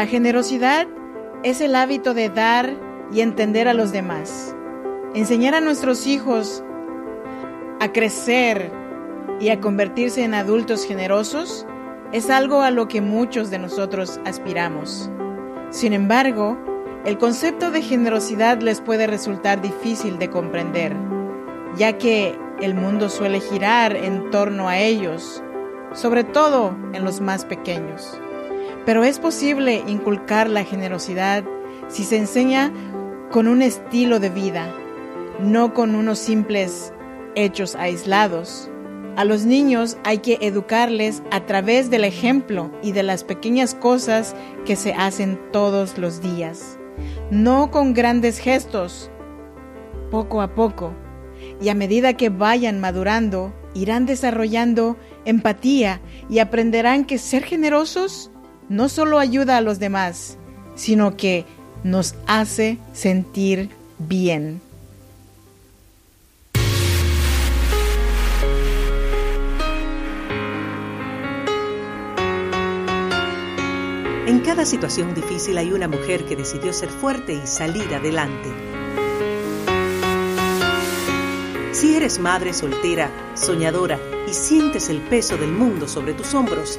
La generosidad es el hábito de dar y entender a los demás. Enseñar a nuestros hijos a crecer y a convertirse en adultos generosos es algo a lo que muchos de nosotros aspiramos. Sin embargo, el concepto de generosidad les puede resultar difícil de comprender, ya que el mundo suele girar en torno a ellos, sobre todo en los más pequeños. Pero es posible inculcar la generosidad si se enseña con un estilo de vida, no con unos simples hechos aislados. A los niños hay que educarles a través del ejemplo y de las pequeñas cosas que se hacen todos los días, no con grandes gestos, poco a poco. Y a medida que vayan madurando, irán desarrollando empatía y aprenderán que ser generosos no solo ayuda a los demás, sino que nos hace sentir bien. En cada situación difícil hay una mujer que decidió ser fuerte y salir adelante. Si eres madre soltera, soñadora y sientes el peso del mundo sobre tus hombros,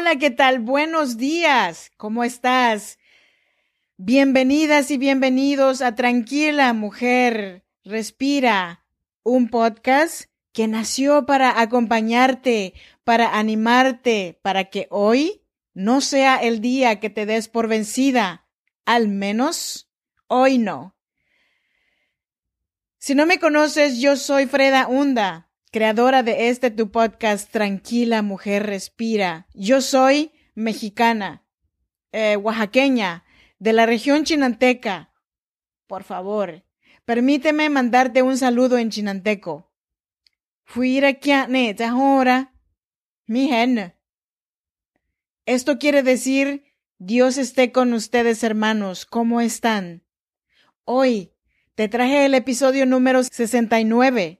Hola, ¿qué tal? Buenos días. ¿Cómo estás? Bienvenidas y bienvenidos a Tranquila Mujer, Respira, un podcast que nació para acompañarte, para animarte, para que hoy no sea el día que te des por vencida, al menos hoy no. Si no me conoces, yo soy Freda Hunda, creadora de este tu podcast Tranquila Mujer Respira. Yo soy mexicana, eh, oaxaqueña, de la región chinanteca. Por favor, permíteme mandarte un saludo en chinanteco. ahora. Mi. Esto quiere decir, Dios esté con ustedes hermanos, ¿cómo están? Hoy te traje el episodio número 69.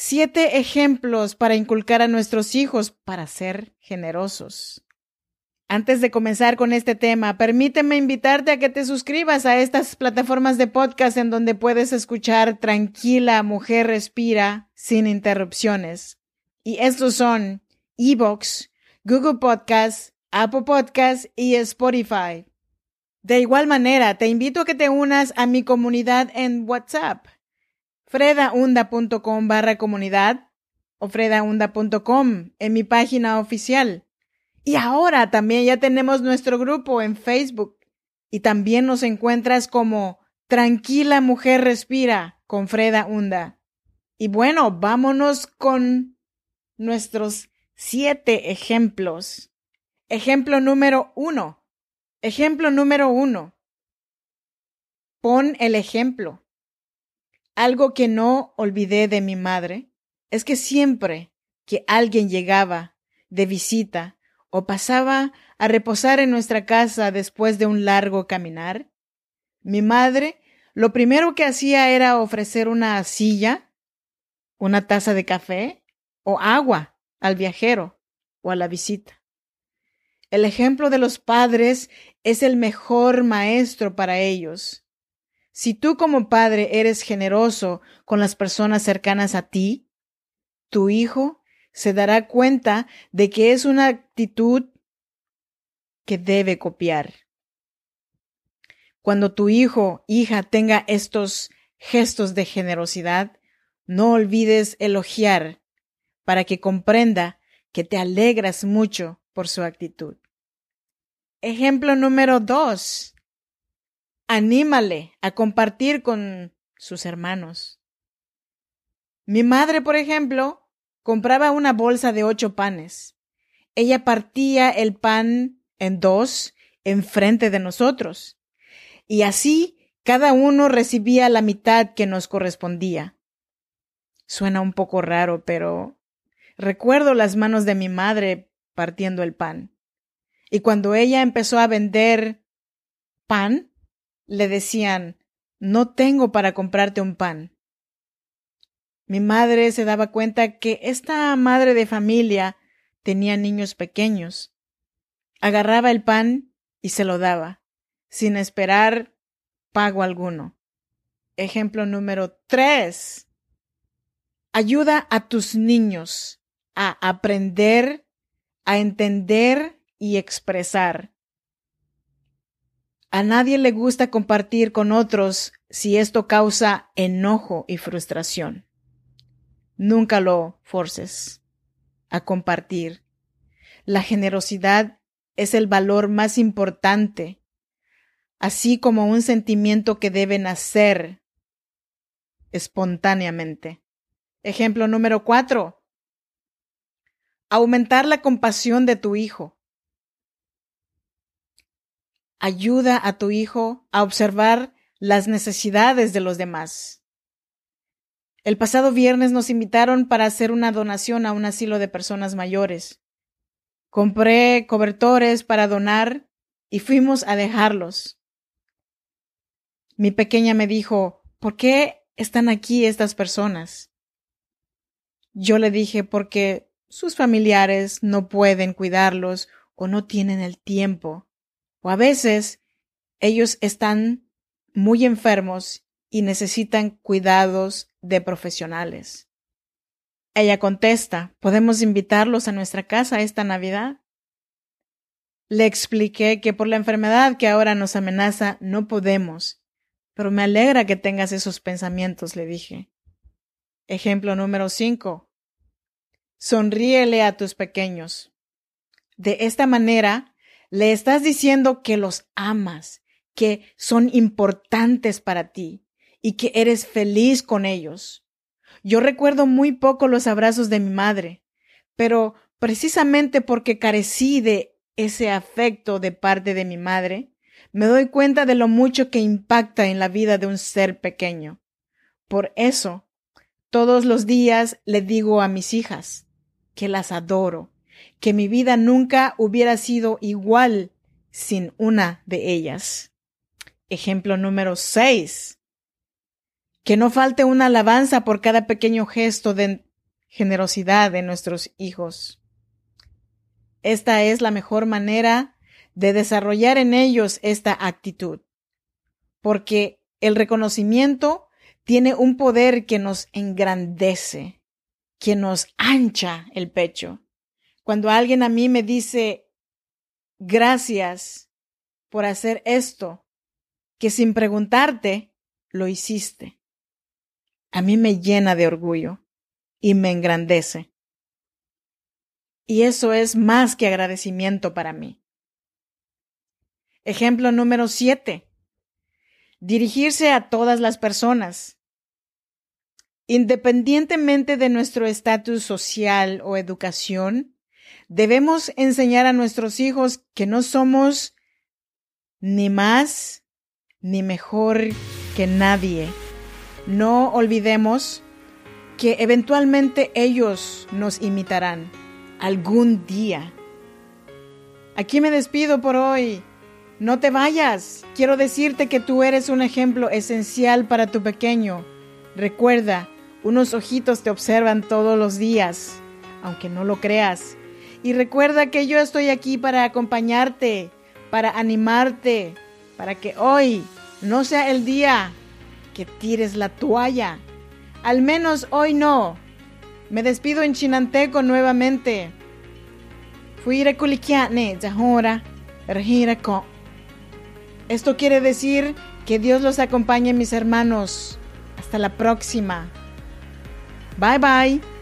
Siete ejemplos para inculcar a nuestros hijos para ser generosos. Antes de comenzar con este tema, permíteme invitarte a que te suscribas a estas plataformas de podcast en donde puedes escuchar Tranquila Mujer Respira sin interrupciones. Y estos son Evox, Google Podcasts, Apple Podcasts y Spotify. De igual manera, te invito a que te unas a mi comunidad en WhatsApp, fredaunda.com barra comunidad o fredaunda.com en mi página oficial. Y ahora también ya tenemos nuestro grupo en Facebook y también nos encuentras como Tranquila Mujer Respira con Freda Hunda. Y bueno, vámonos con nuestros siete ejemplos. Ejemplo número uno. Ejemplo número uno. Pon el ejemplo. Algo que no olvidé de mi madre es que siempre que alguien llegaba de visita o pasaba a reposar en nuestra casa después de un largo caminar, mi madre lo primero que hacía era ofrecer una silla, una taza de café o agua al viajero o a la visita. El ejemplo de los padres es el mejor maestro para ellos. Si tú como padre eres generoso con las personas cercanas a ti, tu hijo se dará cuenta de que es una actitud que debe copiar. Cuando tu hijo, hija tenga estos gestos de generosidad, no olvides elogiar para que comprenda que te alegras mucho por su actitud. Ejemplo número dos. Anímale a compartir con sus hermanos. Mi madre, por ejemplo, compraba una bolsa de ocho panes. Ella partía el pan en dos enfrente de nosotros. Y así cada uno recibía la mitad que nos correspondía. Suena un poco raro, pero recuerdo las manos de mi madre partiendo el pan. Y cuando ella empezó a vender pan, le decían, no tengo para comprarte un pan. Mi madre se daba cuenta que esta madre de familia tenía niños pequeños. Agarraba el pan y se lo daba, sin esperar pago alguno. Ejemplo número tres. Ayuda a tus niños a aprender, a entender y expresar. A nadie le gusta compartir con otros si esto causa enojo y frustración. Nunca lo forces a compartir. La generosidad es el valor más importante, así como un sentimiento que debe nacer espontáneamente. Ejemplo número cuatro. Aumentar la compasión de tu hijo. Ayuda a tu hijo a observar las necesidades de los demás. El pasado viernes nos invitaron para hacer una donación a un asilo de personas mayores. Compré cobertores para donar y fuimos a dejarlos. Mi pequeña me dijo, ¿por qué están aquí estas personas? Yo le dije porque sus familiares no pueden cuidarlos o no tienen el tiempo. O a veces ellos están muy enfermos y necesitan cuidados de profesionales. Ella contesta, ¿podemos invitarlos a nuestra casa esta Navidad? Le expliqué que por la enfermedad que ahora nos amenaza no podemos, pero me alegra que tengas esos pensamientos, le dije. Ejemplo número 5. Sonríele a tus pequeños. De esta manera, le estás diciendo que los amas, que son importantes para ti y que eres feliz con ellos. Yo recuerdo muy poco los abrazos de mi madre, pero precisamente porque carecí de ese afecto de parte de mi madre, me doy cuenta de lo mucho que impacta en la vida de un ser pequeño. Por eso, todos los días le digo a mis hijas que las adoro, que mi vida nunca hubiera sido igual sin una de ellas. Ejemplo número 6. Que no falte una alabanza por cada pequeño gesto de generosidad de nuestros hijos. Esta es la mejor manera de desarrollar en ellos esta actitud, porque el reconocimiento tiene un poder que nos engrandece, que nos ancha el pecho. Cuando alguien a mí me dice, gracias por hacer esto, que sin preguntarte, lo hiciste a mí me llena de orgullo y me engrandece. Y eso es más que agradecimiento para mí. Ejemplo número siete. Dirigirse a todas las personas. Independientemente de nuestro estatus social o educación, debemos enseñar a nuestros hijos que no somos ni más ni mejor que nadie no olvidemos que eventualmente ellos nos imitarán algún día. Aquí me despido por hoy. No te vayas. Quiero decirte que tú eres un ejemplo esencial para tu pequeño. Recuerda, unos ojitos te observan todos los días, aunque no lo creas. Y recuerda que yo estoy aquí para acompañarte, para animarte, para que hoy no sea el día que tires la toalla. Al menos hoy no. Me despido en chinanteco nuevamente. Esto quiere decir que Dios los acompañe, mis hermanos. Hasta la próxima. Bye bye.